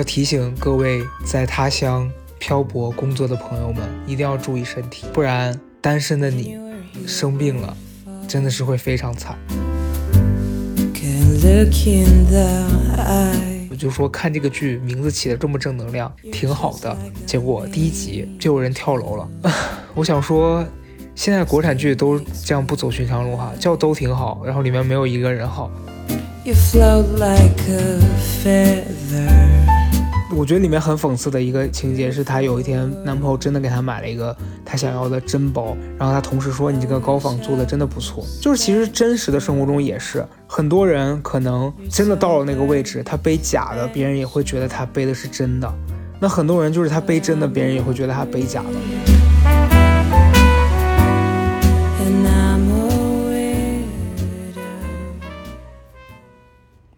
要提醒各位在他乡漂泊工作的朋友们，一定要注意身体，不然单身的你生病了，真的是会非常惨。我就说看这个剧名字起的这么正能量，挺好的。结果第一集就有人跳楼了。我想说，现在国产剧都这样不走寻常路哈，叫都挺好，然后里面没有一个人好。我觉得里面很讽刺的一个情节是，她有一天男朋友真的给她买了一个她想要的真包，然后她同事说：“你这个高仿做的真的不错。”就是其实真实的生活中也是，很多人可能真的到了那个位置，他背假的，别人也会觉得他背的是真的；那很多人就是他背真的，别人也会觉得他背假的。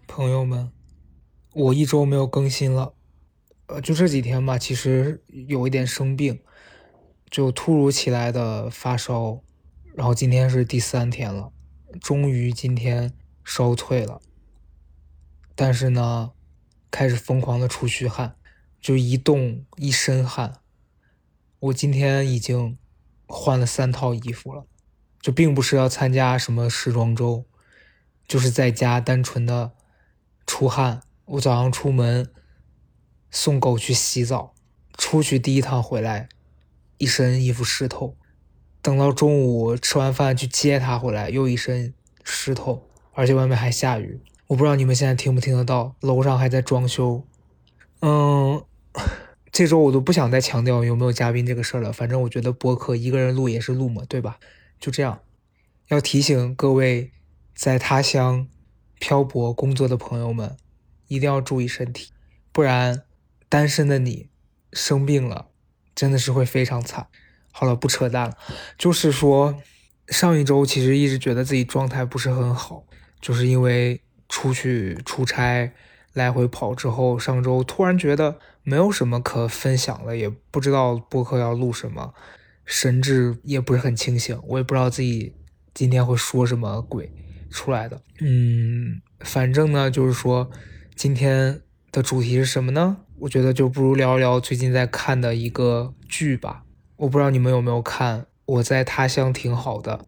朋友们，我一周没有更新了。呃，就这几天吧，其实有一点生病，就突如其来的发烧，然后今天是第三天了，终于今天烧退了，但是呢，开始疯狂的出虚汗，就一动一身汗。我今天已经换了三套衣服了，就并不是要参加什么时装周，就是在家单纯的出汗。我早上出门。送狗去洗澡，出去第一趟回来，一身衣服湿透。等到中午吃完饭去接它回来，又一身湿透，而且外面还下雨。我不知道你们现在听不听得到，楼上还在装修。嗯，这周我都不想再强调有没有嘉宾这个事儿了。反正我觉得播客一个人录也是录嘛，对吧？就这样，要提醒各位在他乡漂泊工作的朋友们，一定要注意身体，不然。单身的你生病了，真的是会非常惨。好了，不扯淡了，就是说上一周其实一直觉得自己状态不是很好，就是因为出去出差来回跑之后，上周突然觉得没有什么可分享了，也不知道播客要录什么，神志也不是很清醒，我也不知道自己今天会说什么鬼出来的。嗯，反正呢，就是说今天的主题是什么呢？我觉得就不如聊一聊最近在看的一个剧吧。我不知道你们有没有看《我在他乡挺好的》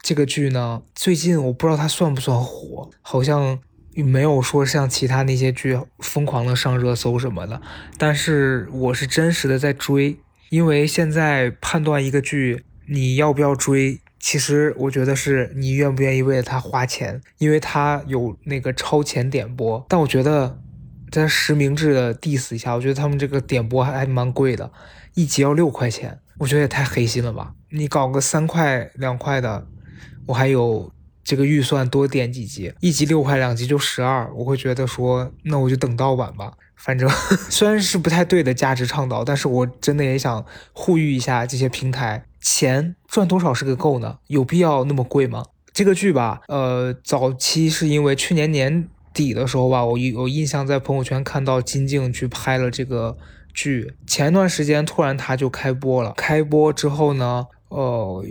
这个剧呢？最近我不知道它算不算火，好像没有说像其他那些剧疯狂的上热搜什么的。但是我是真实的在追，因为现在判断一个剧你要不要追，其实我觉得是你愿不愿意为了它花钱，因为它有那个超前点播。但我觉得。在实名制的 diss 一下，我觉得他们这个点播还还蛮贵的，一集要六块钱，我觉得也太黑心了吧！你搞个三块两块的，我还有这个预算多点几集，一集六块，两集就十二，我会觉得说，那我就等盗版吧。反正 虽然是不太对的价值倡导，但是我真的也想呼吁一下这些平台，钱赚多少是个够呢？有必要那么贵吗？这个剧吧，呃，早期是因为去年年。底的时候吧，我有印象在朋友圈看到金靖去拍了这个剧。前段时间突然他就开播了，开播之后呢，呃，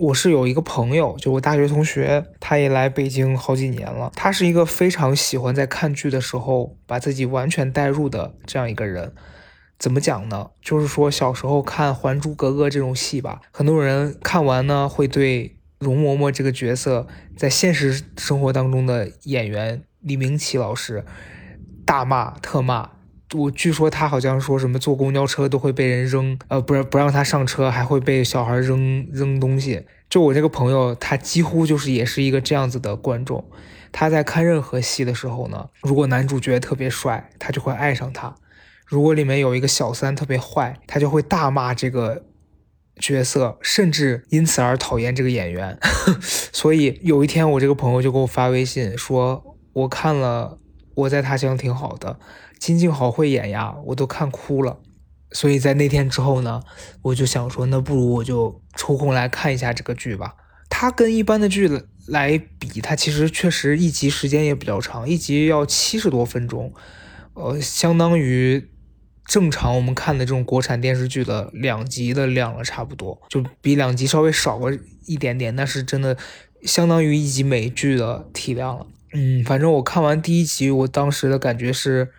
我是有一个朋友，就我大学同学，他也来北京好几年了。他是一个非常喜欢在看剧的时候把自己完全带入的这样一个人。怎么讲呢？就是说小时候看《还珠格格》这种戏吧，很多人看完呢会对容嬷嬷这个角色在现实生活当中的演员。李明启老师大骂特骂我，据说他好像说什么坐公交车都会被人扔，呃，不是不让他上车，还会被小孩扔扔东西。就我这个朋友，他几乎就是也是一个这样子的观众。他在看任何戏的时候呢，如果男主角特别帅，他就会爱上他；如果里面有一个小三特别坏，他就会大骂这个角色，甚至因此而讨厌这个演员。所以有一天，我这个朋友就给我发微信说。我看了，我在他乡挺好的，金靖好会演呀，我都看哭了。所以在那天之后呢，我就想说，那不如我就抽空来看一下这个剧吧。它跟一般的剧来比，它其实确实一集时间也比较长，一集要七十多分钟，呃，相当于正常我们看的这种国产电视剧的两集的量了，差不多，就比两集稍微少个一点点，那是真的相当于一集美剧的体量了。嗯，反正我看完第一集，我当时的感觉是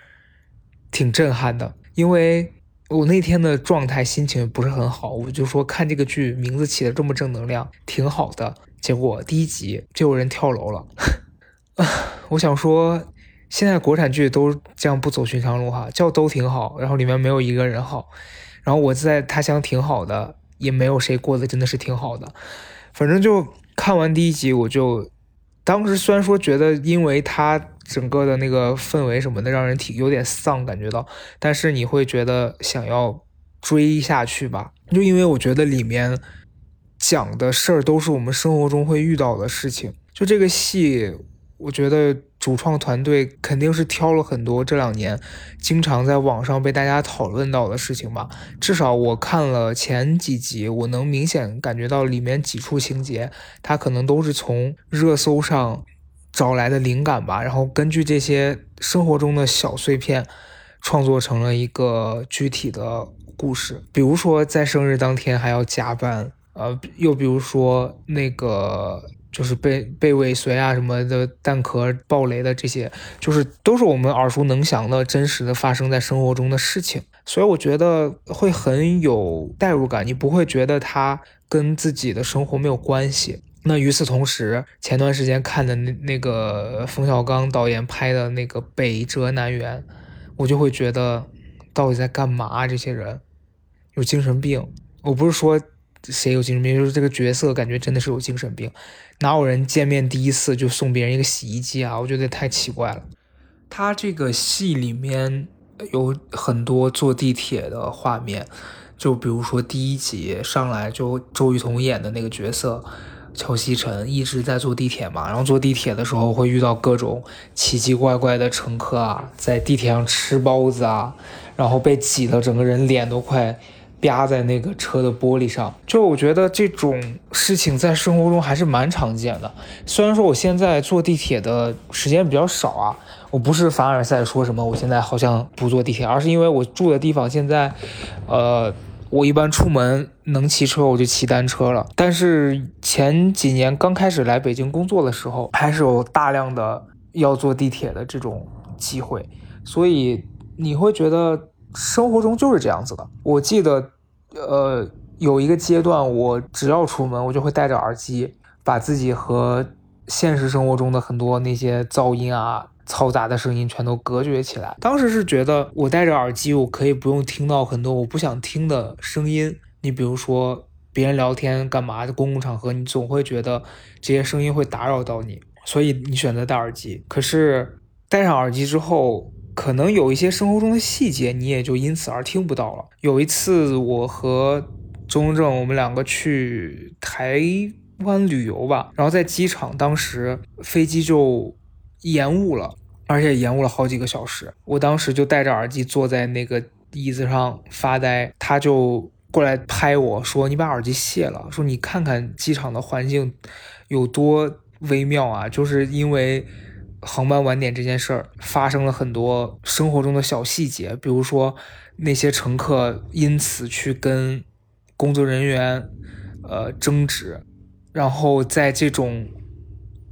挺震撼的，因为我那天的状态心情不是很好，我就说看这个剧名字起的这么正能量，挺好的。结果第一集就有人跳楼了，我想说，现在国产剧都这样不走寻常路哈，叫都挺好，然后里面没有一个人好，然后我在他乡挺好的，也没有谁过得真的是挺好的。反正就看完第一集，我就当时虽然说觉得，因为他整个的那个氛围什么的，让人挺有点丧，感觉到，但是你会觉得想要追下去吧，就因为我觉得里面。讲的事儿都是我们生活中会遇到的事情。就这个戏，我觉得主创团队肯定是挑了很多这两年经常在网上被大家讨论到的事情吧。至少我看了前几集，我能明显感觉到里面几处情节，它可能都是从热搜上找来的灵感吧。然后根据这些生活中的小碎片，创作成了一个具体的故事。比如说在生日当天还要加班。呃，又比如说那个就是被被尾随啊什么的弹壳爆雷的这些，就是都是我们耳熟能详的真实的发生在生活中的事情，所以我觉得会很有代入感，你不会觉得它跟自己的生活没有关系。那与此同时，前段时间看的那那个冯小刚导演拍的那个《北辙南辕》，我就会觉得到底在干嘛？这些人有精神病？我不是说。谁有精神病？就是这个角色，感觉真的是有精神病。哪有人见面第一次就送别人一个洗衣机啊？我觉得太奇怪了。他这个戏里面有很多坐地铁的画面，就比如说第一集上来就周雨彤演的那个角色乔西晨一直在坐地铁嘛，然后坐地铁的时候会遇到各种奇奇怪怪的乘客啊，在地铁上吃包子啊，然后被挤得整个人脸都快。压在那个车的玻璃上，就我觉得这种事情在生活中还是蛮常见的。虽然说我现在坐地铁的时间比较少啊，我不是凡尔赛说什么我现在好像不坐地铁，而是因为我住的地方现在，呃，我一般出门能骑车我就骑单车了。但是前几年刚开始来北京工作的时候，还是有大量的要坐地铁的这种机会，所以你会觉得生活中就是这样子的。我记得。呃，有一个阶段，我只要出门，我就会戴着耳机，把自己和现实生活中的很多那些噪音啊、嘈杂的声音全都隔绝起来。当时是觉得，我戴着耳机，我可以不用听到很多我不想听的声音。你比如说，别人聊天干嘛的公共场合，你总会觉得这些声音会打扰到你，所以你选择戴耳机。可是戴上耳机之后，可能有一些生活中的细节，你也就因此而听不到了。有一次，我和钟正我们两个去台湾旅游吧，然后在机场，当时飞机就延误了，而且延误了好几个小时。我当时就戴着耳机坐在那个椅子上发呆，他就过来拍我说：“你把耳机卸了。”说：“你看看机场的环境有多微妙啊！”就是因为。航班晚点这件事儿发生了很多生活中的小细节，比如说那些乘客因此去跟工作人员呃争执，然后在这种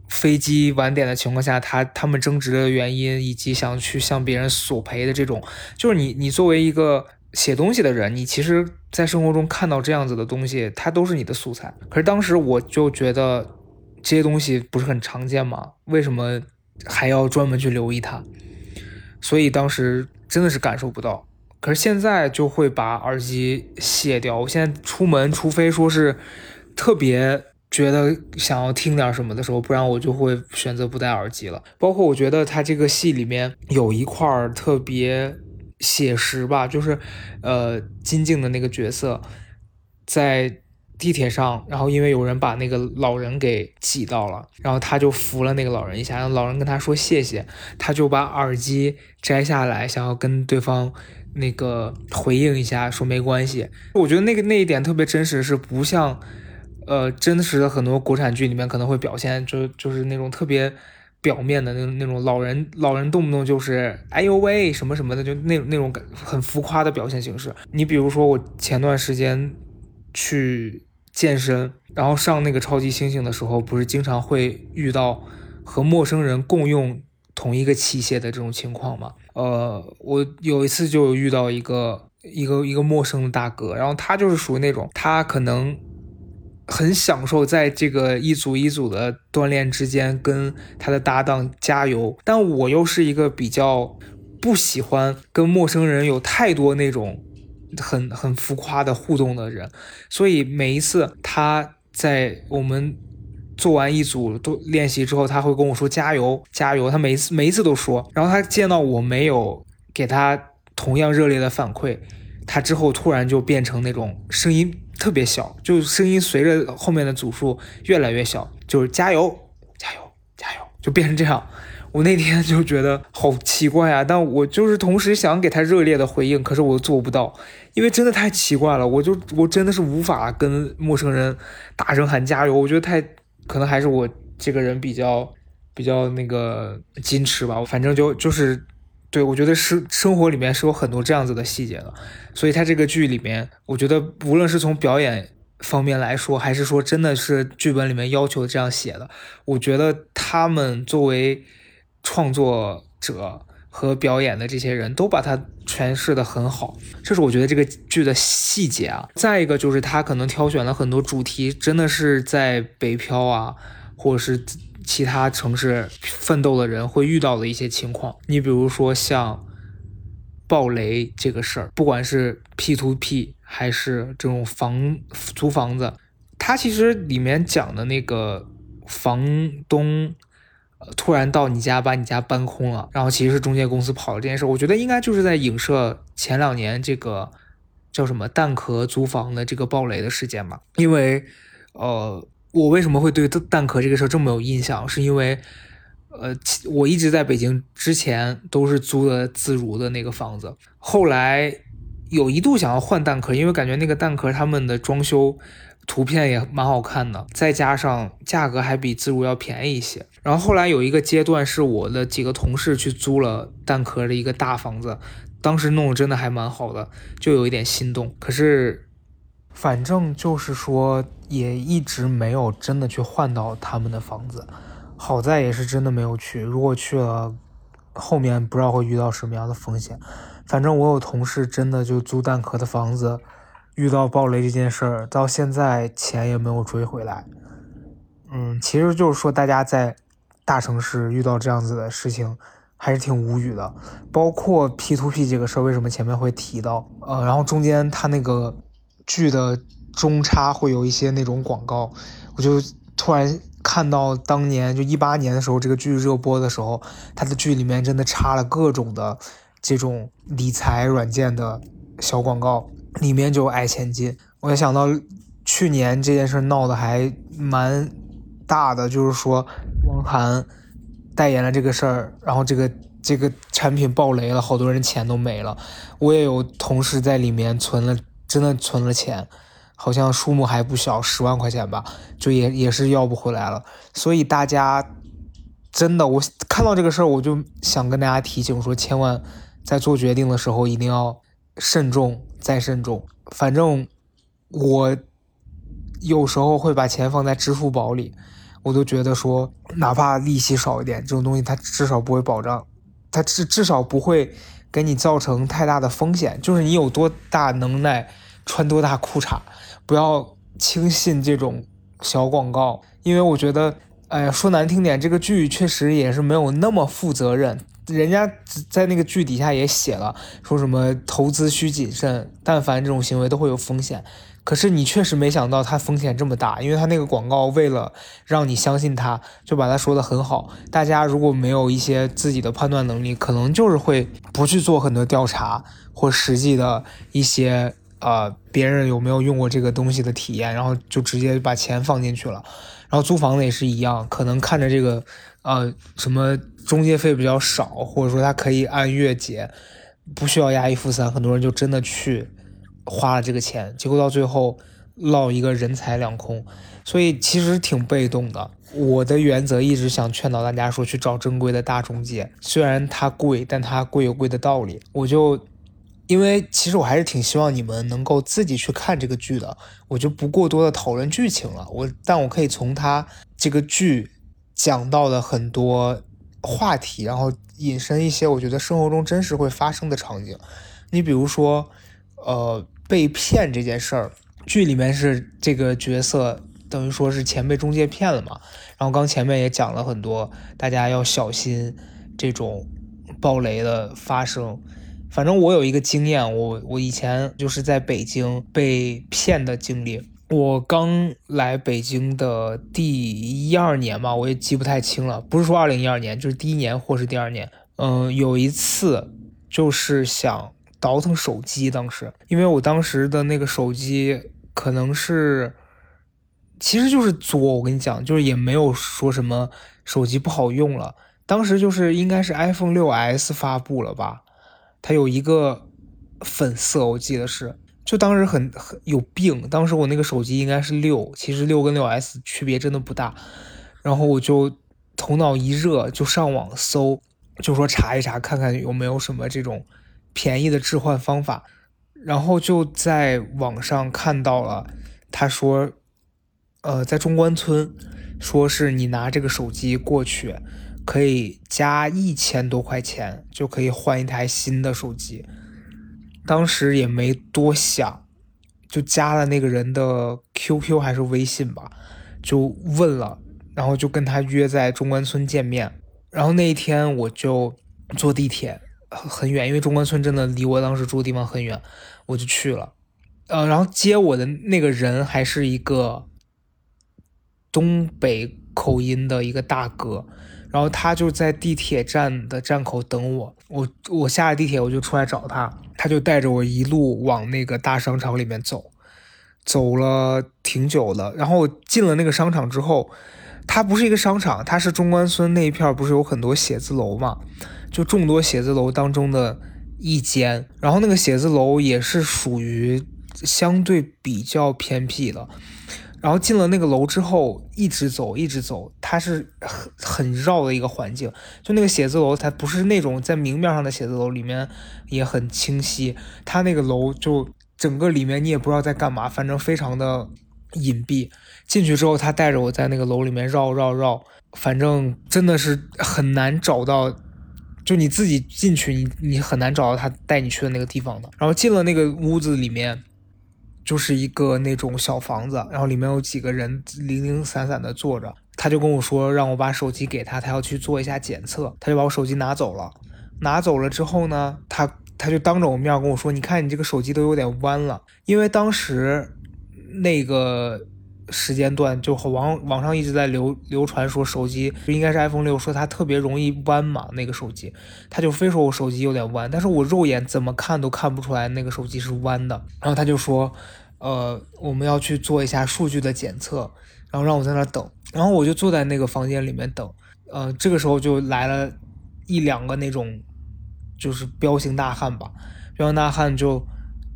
飞机晚点的情况下，他他们争执的原因以及想去向别人索赔的这种，就是你你作为一个写东西的人，你其实在生活中看到这样子的东西，它都是你的素材。可是当时我就觉得这些东西不是很常见吗？为什么？还要专门去留意它，所以当时真的是感受不到。可是现在就会把耳机卸掉。我现在出门，除非说是特别觉得想要听点什么的时候，不然我就会选择不戴耳机了。包括我觉得他这个戏里面有一块特别写实吧，就是呃金靖的那个角色在。地铁上，然后因为有人把那个老人给挤到了，然后他就扶了那个老人一下，让老人跟他说谢谢，他就把耳机摘下来，想要跟对方那个回应一下，说没关系。我觉得那个那一点特别真实，是不像，呃，真实的很多国产剧里面可能会表现，就就是那种特别表面的那那种老人老人动不动就是哎呦喂什么什么的，就那那种很浮夸的表现形式。你比如说我前段时间去。健身，然后上那个超级猩猩的时候，不是经常会遇到和陌生人共用同一个器械的这种情况吗。呃，我有一次就遇到一个一个一个陌生的大哥，然后他就是属于那种他可能。很享受在这个一组一组的锻炼之间跟他的搭档加油，但我又是一个比较不喜欢跟陌生人有太多那种很很浮夸的互动的人，所以每一次他在我们做完一组都练习之后，他会跟我说加油加油，他每一次每一次都说，然后他见到我没有给他同样热烈的反馈，他之后突然就变成那种声音。特别小，就声音随着后面的组数越来越小，就是加油，加油，加油，就变成这样。我那天就觉得好奇怪啊，但我就是同时想给他热烈的回应，可是我做不到，因为真的太奇怪了。我就我真的是无法跟陌生人大声喊加油，我觉得太可能还是我这个人比较比较那个矜持吧。反正就就是。对，我觉得生生活里面是有很多这样子的细节的，所以他这个剧里面，我觉得无论是从表演方面来说，还是说真的是剧本里面要求这样写的，我觉得他们作为创作者和表演的这些人都把它诠释的很好，这是我觉得这个剧的细节啊。再一个就是他可能挑选了很多主题，真的是在北漂啊，或者是。其他城市奋斗的人会遇到的一些情况，你比如说像暴雷这个事儿，不管是 P to P 还是这种房租房子，它其实里面讲的那个房东突然到你家把你家搬空了，然后其实是中介公司跑了这件事，我觉得应该就是在影射前两年这个叫什么蛋壳租房的这个暴雷的事件嘛，因为呃。我为什么会对蛋壳这个事儿这么有印象？是因为，呃，我一直在北京之前都是租的自如的那个房子，后来有一度想要换蛋壳，因为感觉那个蛋壳他们的装修图片也蛮好看的，再加上价格还比自如要便宜一些。然后后来有一个阶段是我的几个同事去租了蛋壳的一个大房子，当时弄得真的还蛮好的，就有一点心动。可是。反正就是说，也一直没有真的去换到他们的房子。好在也是真的没有去，如果去了，后面不知道会遇到什么样的风险。反正我有同事真的就租蛋壳的房子，遇到暴雷这件事儿，到现在钱也没有追回来。嗯，其实就是说，大家在大城市遇到这样子的事情，还是挺无语的。包括 P to P 这个事儿，为什么前面会提到？呃，然后中间他那个。剧的中插会有一些那种广告，我就突然看到当年就一八年的时候，这个剧热播的时候，它的剧里面真的插了各种的这种理财软件的小广告，里面就爱钱金。我就想到去年这件事闹得还蛮大的，就是说涵代言了这个事儿，然后这个这个产品爆雷了，好多人钱都没了。我也有同事在里面存了。真的存了钱，好像数目还不小，十万块钱吧，就也也是要不回来了。所以大家真的，我看到这个事儿，我就想跟大家提醒说，千万在做决定的时候一定要慎重再慎重。反正我有时候会把钱放在支付宝里，我都觉得说，哪怕利息少一点，这种东西它至少不会保障，它至至少不会给你造成太大的风险。就是你有多大能耐。穿多大裤衩，不要轻信这种小广告，因为我觉得，哎呀，说难听点，这个剧确实也是没有那么负责任。人家在那个剧底下也写了，说什么投资需谨慎，但凡这种行为都会有风险。可是你确实没想到它风险这么大，因为它那个广告为了让你相信它，就把它说的很好。大家如果没有一些自己的判断能力，可能就是会不去做很多调查或实际的一些。呃，别人有没有用过这个东西的体验，然后就直接把钱放进去了。然后租房子也是一样，可能看着这个，呃，什么中介费比较少，或者说他可以按月结，不需要押一付三，很多人就真的去花了这个钱，结果到最后落一个人财两空。所以其实挺被动的。我的原则一直想劝导大家说，去找正规的大中介，虽然它贵，但它贵有贵的道理。我就。因为其实我还是挺希望你们能够自己去看这个剧的，我就不过多的讨论剧情了。我但我可以从他这个剧讲到的很多话题，然后引申一些我觉得生活中真实会发生的场景。你比如说，呃，被骗这件事儿，剧里面是这个角色等于说是钱被中介骗了嘛。然后刚前面也讲了很多，大家要小心这种暴雷的发生。反正我有一个经验，我我以前就是在北京被骗的经历。我刚来北京的第一二年吧，我也记不太清了，不是说二零一二年，就是第一年或是第二年。嗯，有一次就是想倒腾手机，当时因为我当时的那个手机可能是，其实就是作。我跟你讲，就是也没有说什么手机不好用了。当时就是应该是 iPhone 六 S 发布了吧。它有一个粉色，我记得是，就当时很很有病。当时我那个手机应该是六，其实六跟六 S 区别真的不大。然后我就头脑一热，就上网搜，就说查一查，看看有没有什么这种便宜的置换方法。然后就在网上看到了，他说，呃，在中关村，说是你拿这个手机过去。可以加一千多块钱就可以换一台新的手机，当时也没多想，就加了那个人的 QQ 还是微信吧，就问了，然后就跟他约在中关村见面。然后那一天我就坐地铁很远，因为中关村真的离我当时住的地方很远，我就去了。呃，然后接我的那个人还是一个东北口音的一个大哥。然后他就在地铁站的站口等我，我我下了地铁我就出来找他，他就带着我一路往那个大商场里面走，走了挺久的。然后进了那个商场之后，它不是一个商场，它是中关村那一片不是有很多写字楼嘛，就众多写字楼当中的一间。然后那个写字楼也是属于相对比较偏僻的。然后进了那个楼之后，一直走，一直走，它是很很绕的一个环境。就那个写字楼，它不是那种在明面上的写字楼，里面也很清晰。它那个楼就整个里面你也不知道在干嘛，反正非常的隐蔽。进去之后，他带着我在那个楼里面绕绕绕，反正真的是很难找到。就你自己进去，你你很难找到他带你去的那个地方的。然后进了那个屋子里面。就是一个那种小房子，然后里面有几个人零零散散的坐着。他就跟我说，让我把手机给他，他要去做一下检测。他就把我手机拿走了。拿走了之后呢，他他就当着我面跟我说：“你看你这个手机都有点弯了。”因为当时那个时间段就网网上一直在流流传说手机应该是 iPhone 六，说它特别容易弯嘛。那个手机，他就非说我手机有点弯，但是我肉眼怎么看都看不出来那个手机是弯的。然后他就说。呃，我们要去做一下数据的检测，然后让我在那等，然后我就坐在那个房间里面等。呃，这个时候就来了一两个那种，就是彪形大汉吧，彪形大汉就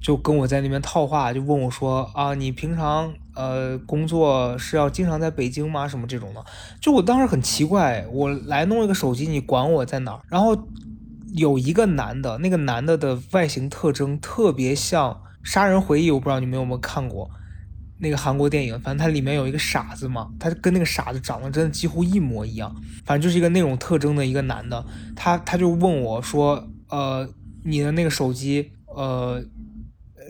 就跟我在那边套话，就问我说啊，你平常呃工作是要经常在北京吗？什么这种的？就我当时很奇怪，我来弄一个手机，你管我在哪儿？然后有一个男的，那个男的的外形特征特别像。杀人回忆，我不知道你们有没有看过那个韩国电影，反正它里面有一个傻子嘛，他跟那个傻子长得真的几乎一模一样，反正就是一个那种特征的一个男的，他他就问我说，呃，你的那个手机，呃，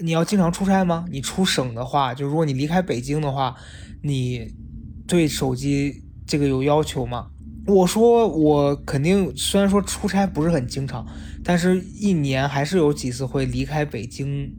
你要经常出差吗？你出省的话，就如果你离开北京的话，你对手机这个有要求吗？我说我肯定，虽然说出差不是很经常，但是一年还是有几次会离开北京。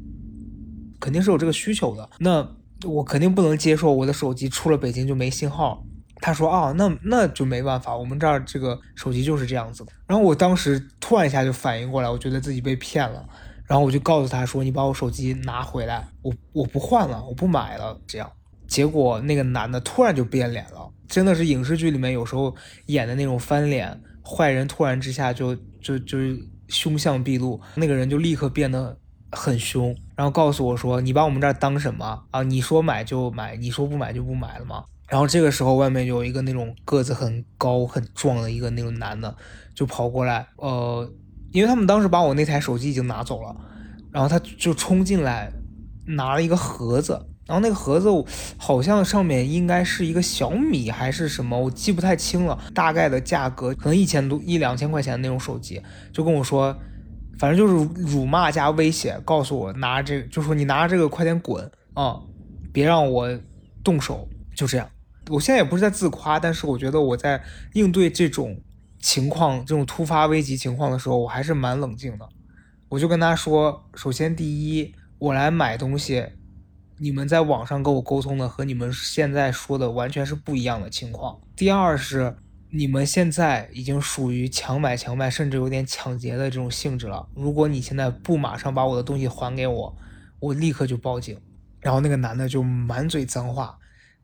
肯定是有这个需求的，那我肯定不能接受我的手机出了北京就没信号。他说啊，那那就没办法，我们这儿这个手机就是这样子的。然后我当时突然一下就反应过来，我觉得自己被骗了，然后我就告诉他说，你把我手机拿回来，我我不换了，我不买了。这样，结果那个男的突然就变脸了，真的是影视剧里面有时候演的那种翻脸，坏人突然之下就就就凶相毕露，那个人就立刻变得。很凶，然后告诉我说：“你把我们这儿当什么啊？你说买就买，你说不买就不买了吗？”然后这个时候，外面有一个那种个子很高很壮的一个那种男的，就跑过来，呃，因为他们当时把我那台手机已经拿走了，然后他就冲进来，拿了一个盒子，然后那个盒子好像上面应该是一个小米还是什么，我记不太清了，大概的价格可能一千多一两千块钱的那种手机，就跟我说，反正就是辱骂加威胁，告诉我拿这，就说你拿着这个快点滚啊，别让我动手，就这样。我现在也不是在自夸，但是我觉得我在应对这种情况、这种突发危急情况的时候，我还是蛮冷静的。我就跟他说：首先，第一，我来买东西，你们在网上跟我沟通的和你们现在说的完全是不一样的情况。第二是，你们现在已经属于强买强卖，甚至有点抢劫的这种性质了。如果你现在不马上把我的东西还给我，我立刻就报警。然后那个男的就满嘴脏话。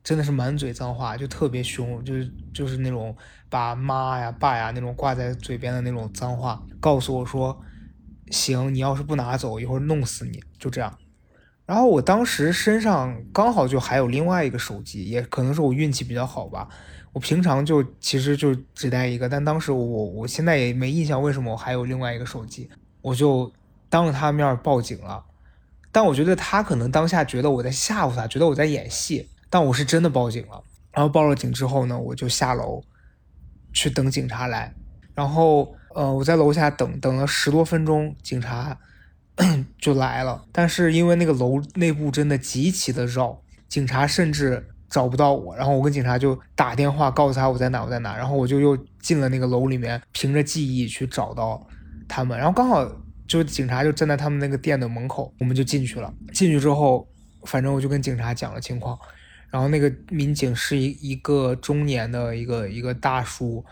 真的是满嘴脏话，就特别凶，就是就是那种把妈呀、爸呀那种挂在嘴边的那种脏话，告诉我说：“行，你要是不拿走，一会儿弄死你。”就这样。然后我当时身上刚好就还有另外一个手机，也可能是我运气比较好吧。我平常就其实就只带一个，但当时我我现在也没印象为什么我还有另外一个手机，我就当着他面报警了。但我觉得他可能当下觉得我在吓唬他，觉得我在演戏。但我是真的报警了，然后报了警之后呢，我就下楼去等警察来，然后呃我在楼下等等了十多分钟，警察 就来了。但是因为那个楼内部真的极其的绕，警察甚至找不到我。然后我跟警察就打电话告诉他我在哪我在哪，然后我就又进了那个楼里面，凭着记忆去找到他们。然后刚好就警察就站在他们那个店的门口，我们就进去了。进去之后，反正我就跟警察讲了情况。然后那个民警是一一个中年的一个一个大叔，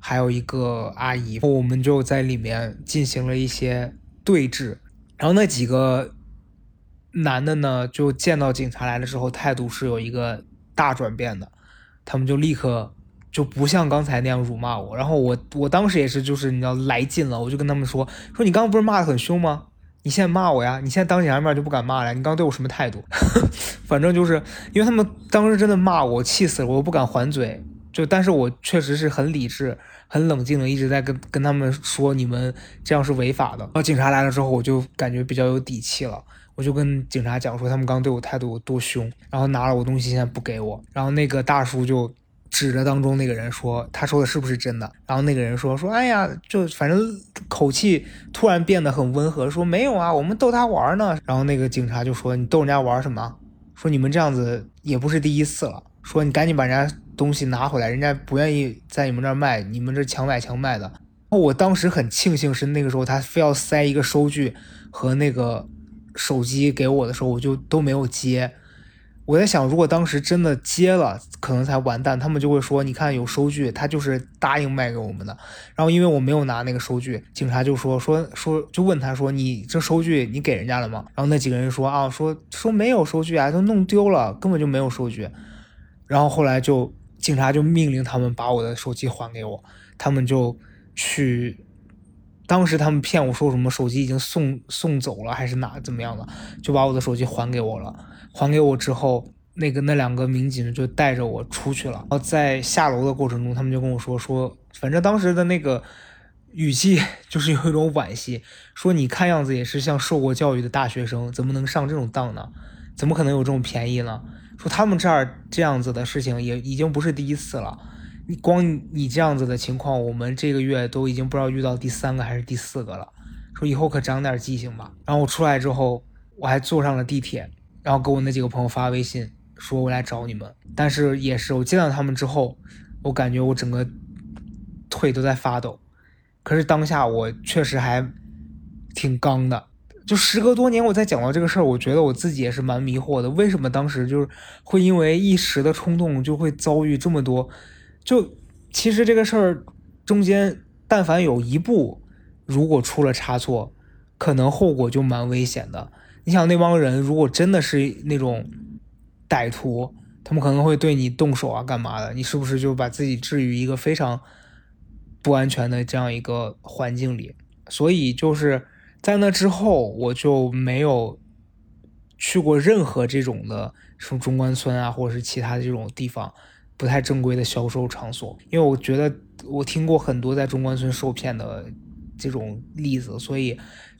还有一个阿姨，我们就在里面进行了一些对峙。然后那几个男的呢，就见到警察来了之后，态度是有一个大转变的，他们就立刻就不像刚才那样辱骂我。然后我我当时也是，就是你要来劲了，我就跟他们说说你刚刚不是骂的很凶吗？你现在骂我呀？你现在当警察面就不敢骂了？你刚刚对我什么态度？反正就是因为他们当时真的骂我，气死了，我不敢还嘴。就但是我确实是很理智、很冷静的，一直在跟跟他们说，你们这样是违法的。然后警察来了之后，我就感觉比较有底气了。我就跟警察讲说，他们刚刚对我态度有多凶，然后拿了我东西，现在不给我。然后那个大叔就。指着当中那个人说：“他说的是不是真的？”然后那个人说：“说哎呀，就反正口气突然变得很温和，说没有啊，我们逗他玩呢。”然后那个警察就说：“你逗人家玩什么？说你们这样子也不是第一次了。说你赶紧把人家东西拿回来，人家不愿意在你们这儿卖，你们这强买强卖的。”我当时很庆幸是那个时候他非要塞一个收据和那个手机给我的时候，我就都没有接。我在想，如果当时真的接了，可能才完蛋。他们就会说：“你看有收据，他就是答应卖给我们的。”然后因为我没有拿那个收据，警察就说说说，就问他说：“你这收据你给人家了吗？”然后那几个人说：“啊，说说没有收据啊，都弄丢了，根本就没有收据。”然后后来就警察就命令他们把我的手机还给我，他们就去，当时他们骗我说什么手机已经送送走了还是哪怎么样的，就把我的手机还给我了。还给我之后，那个那两个民警就带着我出去了。然后在下楼的过程中，他们就跟我说说，反正当时的那个语气就是有一种惋惜，说你看样子也是像受过教育的大学生，怎么能上这种当呢？怎么可能有这种便宜呢？说他们这儿这样子的事情也已经不是第一次了。你光你这样子的情况，我们这个月都已经不知道遇到第三个还是第四个了。说以后可长点记性吧。然后我出来之后，我还坐上了地铁。然后给我那几个朋友发微信，说我来找你们。但是也是我见到他们之后，我感觉我整个腿都在发抖。可是当下我确实还挺刚的。就时隔多年，我再讲到这个事儿，我觉得我自己也是蛮迷惑的。为什么当时就是会因为一时的冲动，就会遭遇这么多？就其实这个事儿中间，但凡有一步如果出了差错，可能后果就蛮危险的。你想那帮人如果真的是那种歹徒，他们可能会对你动手啊，干嘛的？你是不是就把自己置于一个非常不安全的这样一个环境里？所以就是在那之后，我就没有去过任何这种的什么中关村啊，或者是其他这种地方不太正规的销售场所，因为我觉得我听过很多在中关村受骗的这种例子，所以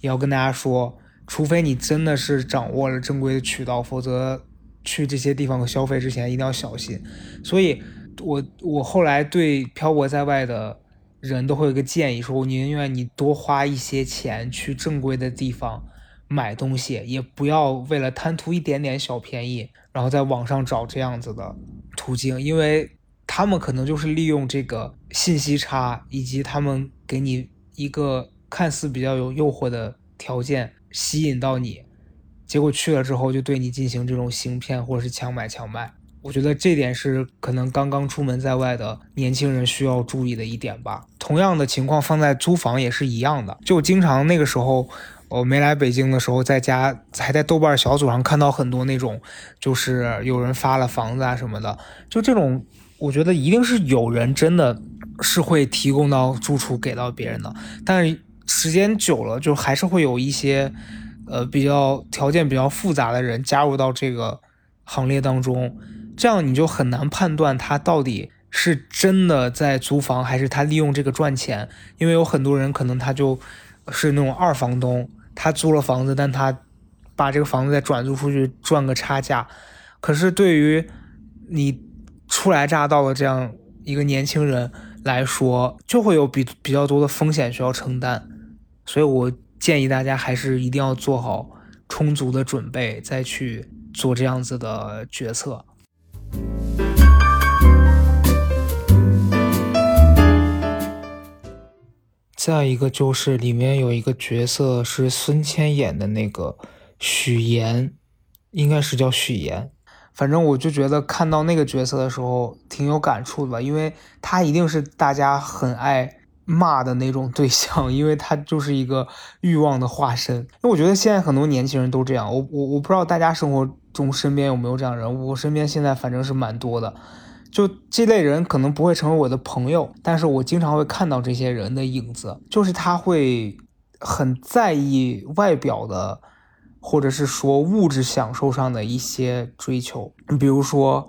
也要跟大家说。除非你真的是掌握了正规的渠道，否则去这些地方消费之前一定要小心。所以，我我后来对漂泊在外的人都会有个建议，说我宁愿你多花一些钱去正规的地方买东西，也不要为了贪图一点点小便宜，然后在网上找这样子的途径，因为他们可能就是利用这个信息差，以及他们给你一个看似比较有诱惑的条件吸引到你。结果去了之后，就对你进行这种行骗或者是强买强卖。我觉得这点是可能刚刚出门在外的年轻人需要注意的一点吧。同样的情况放在租房也是一样的。就经常那个时候，我没来北京的时候，在家还在豆瓣小组上看到很多那种，就是有人发了房子啊什么的。就这种，我觉得一定是有人真的是会提供到住处给到别人的。但是时间久了，就还是会有一些。呃，比较条件比较复杂的人加入到这个行列当中，这样你就很难判断他到底是真的在租房，还是他利用这个赚钱。因为有很多人可能他就是那种二房东，他租了房子，但他把这个房子再转租出去赚个差价。可是对于你初来乍到的这样一个年轻人来说，就会有比比较多的风险需要承担。所以我。建议大家还是一定要做好充足的准备，再去做这样子的决策。再一个就是里面有一个角色是孙千演的那个许岩，应该是叫许岩，反正我就觉得看到那个角色的时候挺有感触的吧，因为他一定是大家很爱。骂的那种对象，因为他就是一个欲望的化身。因为我觉得现在很多年轻人都这样，我我我不知道大家生活中身边有没有这样人，我身边现在反正是蛮多的。就这类人可能不会成为我的朋友，但是我经常会看到这些人的影子，就是他会很在意外表的，或者是说物质享受上的一些追求。比如说，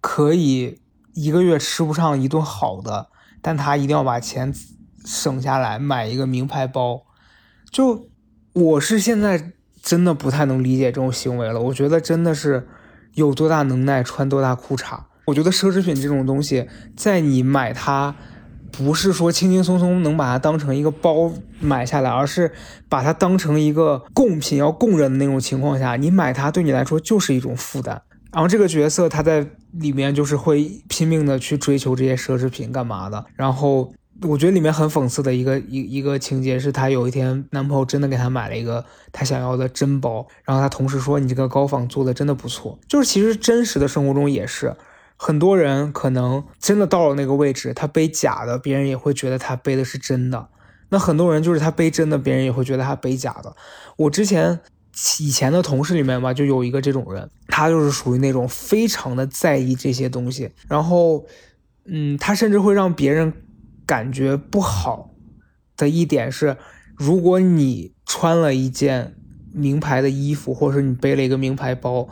可以一个月吃不上一顿好的。但他一定要把钱省下来买一个名牌包，就我是现在真的不太能理解这种行为了。我觉得真的是有多大能耐穿多大裤衩。我觉得奢侈品这种东西，在你买它不是说轻轻松松能把它当成一个包买下来，而是把它当成一个贡品要供人的那种情况下，你买它对你来说就是一种负担。然后这个角色他在里面就是会拼命的去追求这些奢侈品干嘛的。然后我觉得里面很讽刺的一个一一个情节是，她有一天男朋友真的给她买了一个她想要的真包，然后她同时说：“你这个高仿做的真的不错。”就是其实真实的生活中也是，很多人可能真的到了那个位置，他背假的，别人也会觉得他背的是真的。那很多人就是他背真的，别人也会觉得他背假的。我之前。以前的同事里面吧，就有一个这种人，他就是属于那种非常的在意这些东西，然后，嗯，他甚至会让别人感觉不好的一点是，如果你穿了一件名牌的衣服，或者是你背了一个名牌包，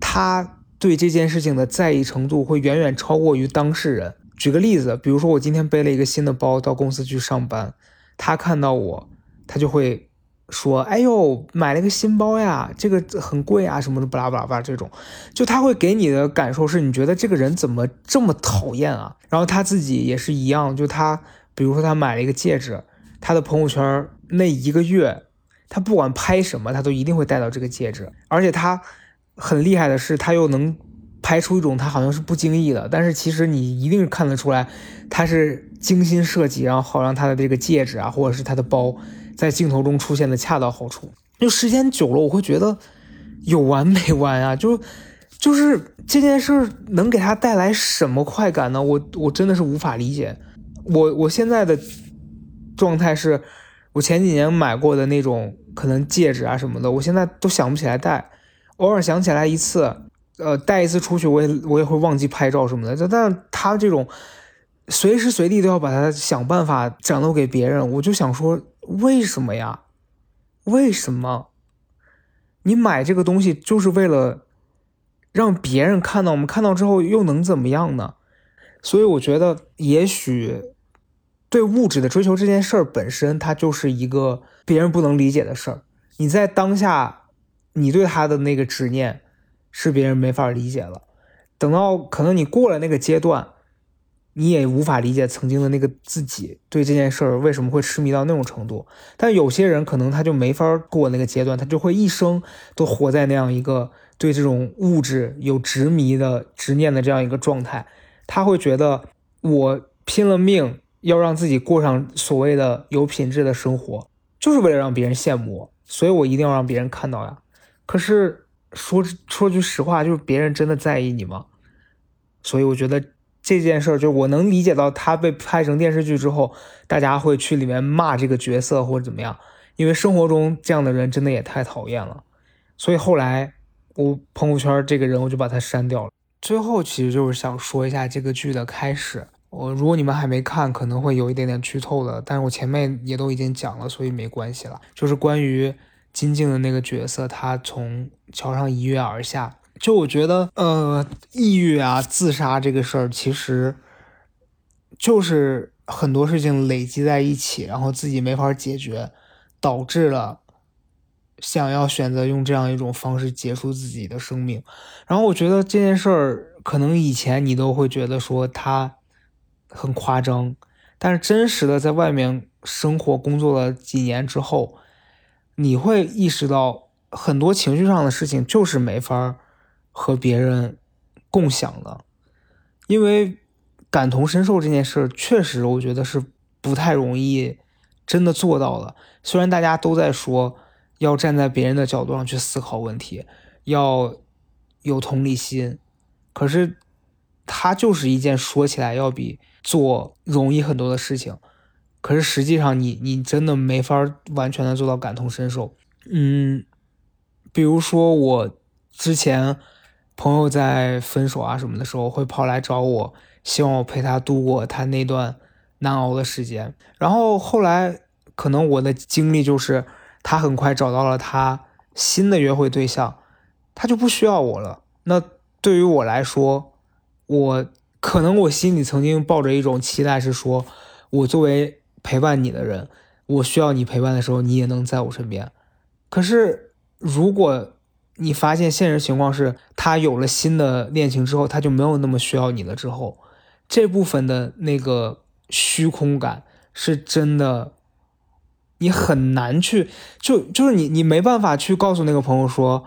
他对这件事情的在意程度会远远超过于当事人。举个例子，比如说我今天背了一个新的包到公司去上班，他看到我，他就会。说，哎呦，买了个新包呀，这个很贵啊，什么的，巴拉巴拉巴拉，这种，就他会给你的感受是，你觉得这个人怎么这么讨厌啊？然后他自己也是一样，就他，比如说他买了一个戒指，他的朋友圈那一个月，他不管拍什么，他都一定会带到这个戒指，而且他很厉害的是，他又能拍出一种他好像是不经意的，但是其实你一定看得出来，他是精心设计，然后好让他的这个戒指啊，或者是他的包。在镜头中出现的恰到好处，就时间久了，我会觉得有完没完啊！就就是这件事能给他带来什么快感呢？我我真的是无法理解。我我现在的状态是，我前几年买过的那种可能戒指啊什么的，我现在都想不起来戴，偶尔想起来一次，呃，带一次出去，我也我也会忘记拍照什么的。但是他这种随时随地都要把它想办法展露给别人，我就想说。为什么呀？为什么？你买这个东西就是为了让别人看到，我们看到之后又能怎么样呢？所以我觉得，也许对物质的追求这件事儿本身，它就是一个别人不能理解的事儿。你在当下，你对他的那个执念，是别人没法理解了。等到可能你过了那个阶段，你也无法理解曾经的那个自己对这件事儿为什么会痴迷到那种程度。但有些人可能他就没法过那个阶段，他就会一生都活在那样一个对这种物质有执迷的执念的这样一个状态。他会觉得我拼了命要让自己过上所谓的有品质的生活，就是为了让别人羡慕我，所以我一定要让别人看到呀。可是说说句实话，就是别人真的在意你吗？所以我觉得这件事儿，就我能理解到他被拍成电视剧之后，大家会去里面骂这个角色或者怎么样，因为生活中这样的人真的也太讨厌了。所以后来我朋友圈这个人我就把他删掉了。最后其实就是想说一下这个剧的开始。我如果你们还没看，可能会有一点点剧透的，但是我前面也都已经讲了，所以没关系了。就是关于金靖的那个角色，他从桥上一跃而下。就我觉得，呃，抑郁啊、自杀这个事儿，其实就是很多事情累积在一起，然后自己没法解决，导致了想要选择用这样一种方式结束自己的生命。然后我觉得这件事儿，可能以前你都会觉得说他很夸张，但是真实的在外面生活工作了几年之后，你会意识到很多情绪上的事情就是没法。和别人共享的，因为感同身受这件事确实我觉得是不太容易真的做到的。虽然大家都在说要站在别人的角度上去思考问题，要有同理心，可是它就是一件说起来要比做容易很多的事情。可是实际上，你你真的没法完全的做到感同身受。嗯，比如说我之前。朋友在分手啊什么的时候，会跑来找我，希望我陪他度过他那段难熬的时间。然后后来，可能我的经历就是，他很快找到了他新的约会对象，他就不需要我了。那对于我来说，我可能我心里曾经抱着一种期待，是说我作为陪伴你的人，我需要你陪伴的时候，你也能在我身边。可是如果，你发现现实情况是，他有了新的恋情之后，他就没有那么需要你了。之后，这部分的那个虚空感是真的，你很难去，就就是你，你没办法去告诉那个朋友说，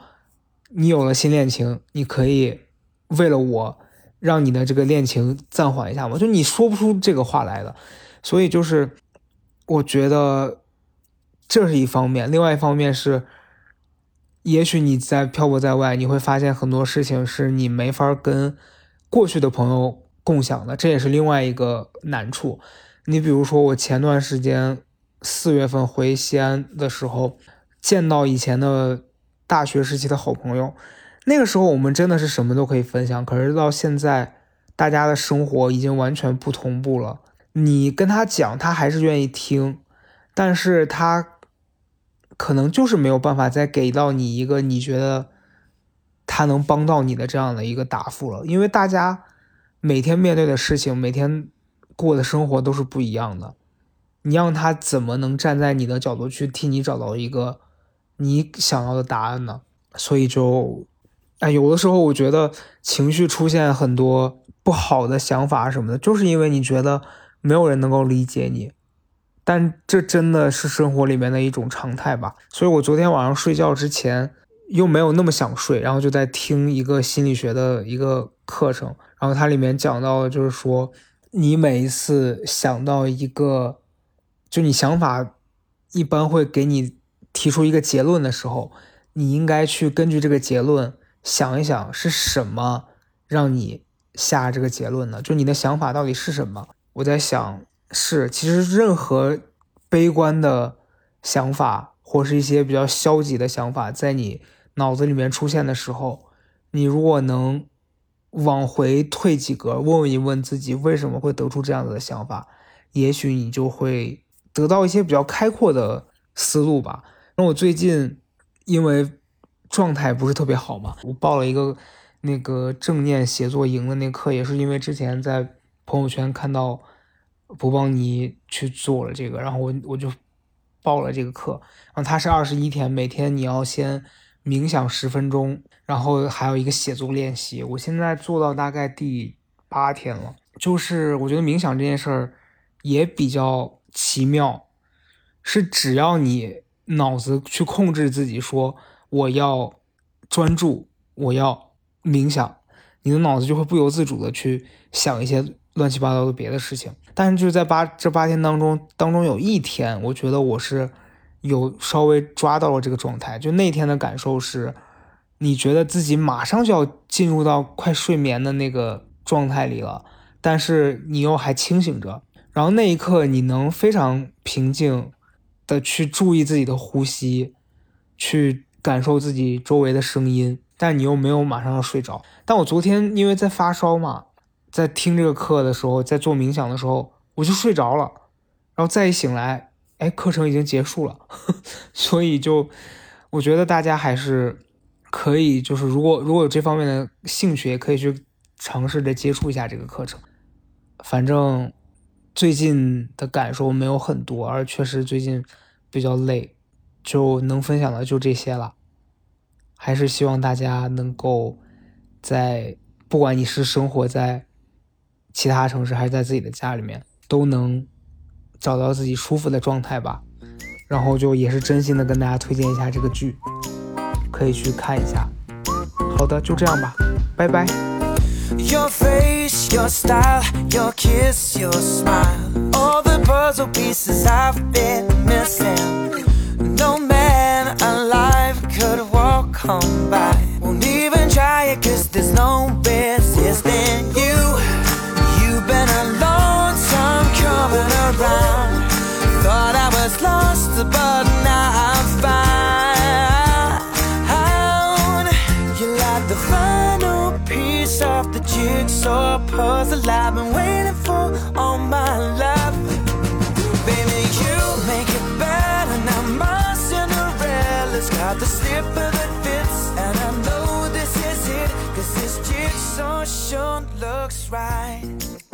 你有了新恋情，你可以为了我让你的这个恋情暂缓一下吗？就你说不出这个话来的。所以就是，我觉得这是一方面，另外一方面是。也许你在漂泊在外，你会发现很多事情是你没法跟过去的朋友共享的，这也是另外一个难处。你比如说，我前段时间四月份回西安的时候，见到以前的大学时期的好朋友，那个时候我们真的是什么都可以分享。可是到现在，大家的生活已经完全不同步了。你跟他讲，他还是愿意听，但是他。可能就是没有办法再给到你一个你觉得他能帮到你的这样的一个答复了，因为大家每天面对的事情，每天过的生活都是不一样的。你让他怎么能站在你的角度去替你找到一个你想要的答案呢？所以就，哎，有的时候我觉得情绪出现很多不好的想法什么的，就是因为你觉得没有人能够理解你。但这真的是生活里面的一种常态吧，所以我昨天晚上睡觉之前又没有那么想睡，然后就在听一个心理学的一个课程，然后它里面讲到就是说，你每一次想到一个，就你想法一般会给你提出一个结论的时候，你应该去根据这个结论想一想是什么让你下这个结论的，就你的想法到底是什么？我在想。是，其实任何悲观的想法，或是一些比较消极的想法，在你脑子里面出现的时候，你如果能往回退几格，问一问自己为什么会得出这样子的想法，也许你就会得到一些比较开阔的思路吧。那我最近因为状态不是特别好嘛，我报了一个那个正念写作营的那课，也是因为之前在朋友圈看到。不帮你去做了这个，然后我我就报了这个课，然后它是二十一天，每天你要先冥想十分钟，然后还有一个写作练习。我现在做到大概第八天了。就是我觉得冥想这件事儿也比较奇妙，是只要你脑子去控制自己，说我要专注，我要冥想，你的脑子就会不由自主的去想一些乱七八糟的别的事情。但是就是在八这八天当中，当中有一天，我觉得我是。有稍微抓到了这个状态，就那天的感受是，你觉得自己马上就要进入到快睡眠的那个状态里了，但是你又还清醒着，然后那一刻你能非常平静的去注意自己的呼吸，去感受自己周围的声音，但你又没有马上要睡着。但我昨天因为在发烧嘛，在听这个课的时候，在做冥想的时候，我就睡着了，然后再一醒来。哎，课程已经结束了，所以就我觉得大家还是可以，就是如果如果有这方面的兴趣，也可以去尝试着接触一下这个课程。反正最近的感受没有很多，而确实最近比较累，就能分享的就这些了。还是希望大家能够在不管你是生活在其他城市，还是在自己的家里面，都能。找到自己舒服的状态吧，然后就也是真心的跟大家推荐一下这个剧，可以去看一下。好的，就这样吧，拜拜。but jigsaw puzzle I've been waiting for all my life. Baby, you make it better now. My Cinderella's got the slipper that fits, and I know this is it. Cause this jigsaw sure looks right.